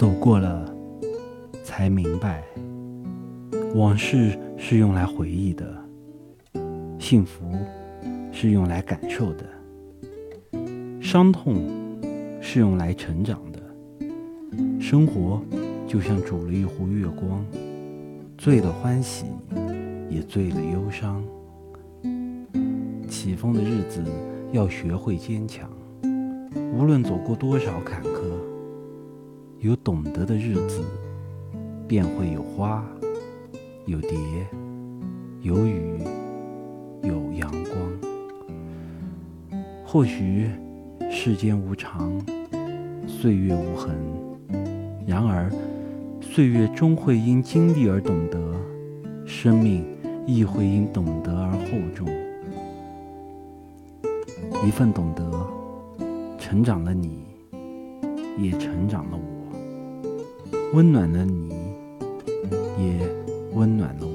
走过了，才明白，往事是用来回忆的，幸福是用来感受的，伤痛是用来成长的。生活就像煮了一壶月光，醉了欢喜，也醉了忧伤。起风的日子，要学会坚强。无论走过多少坎坷，有懂得的日子，便会有花，有蝶，有雨，有阳光。或许世间无常，岁月无痕，然而岁月终会因经历而懂得，生命亦会因懂得而厚重。一份懂得，成长了你，也成长了我；温暖了你，也温暖了。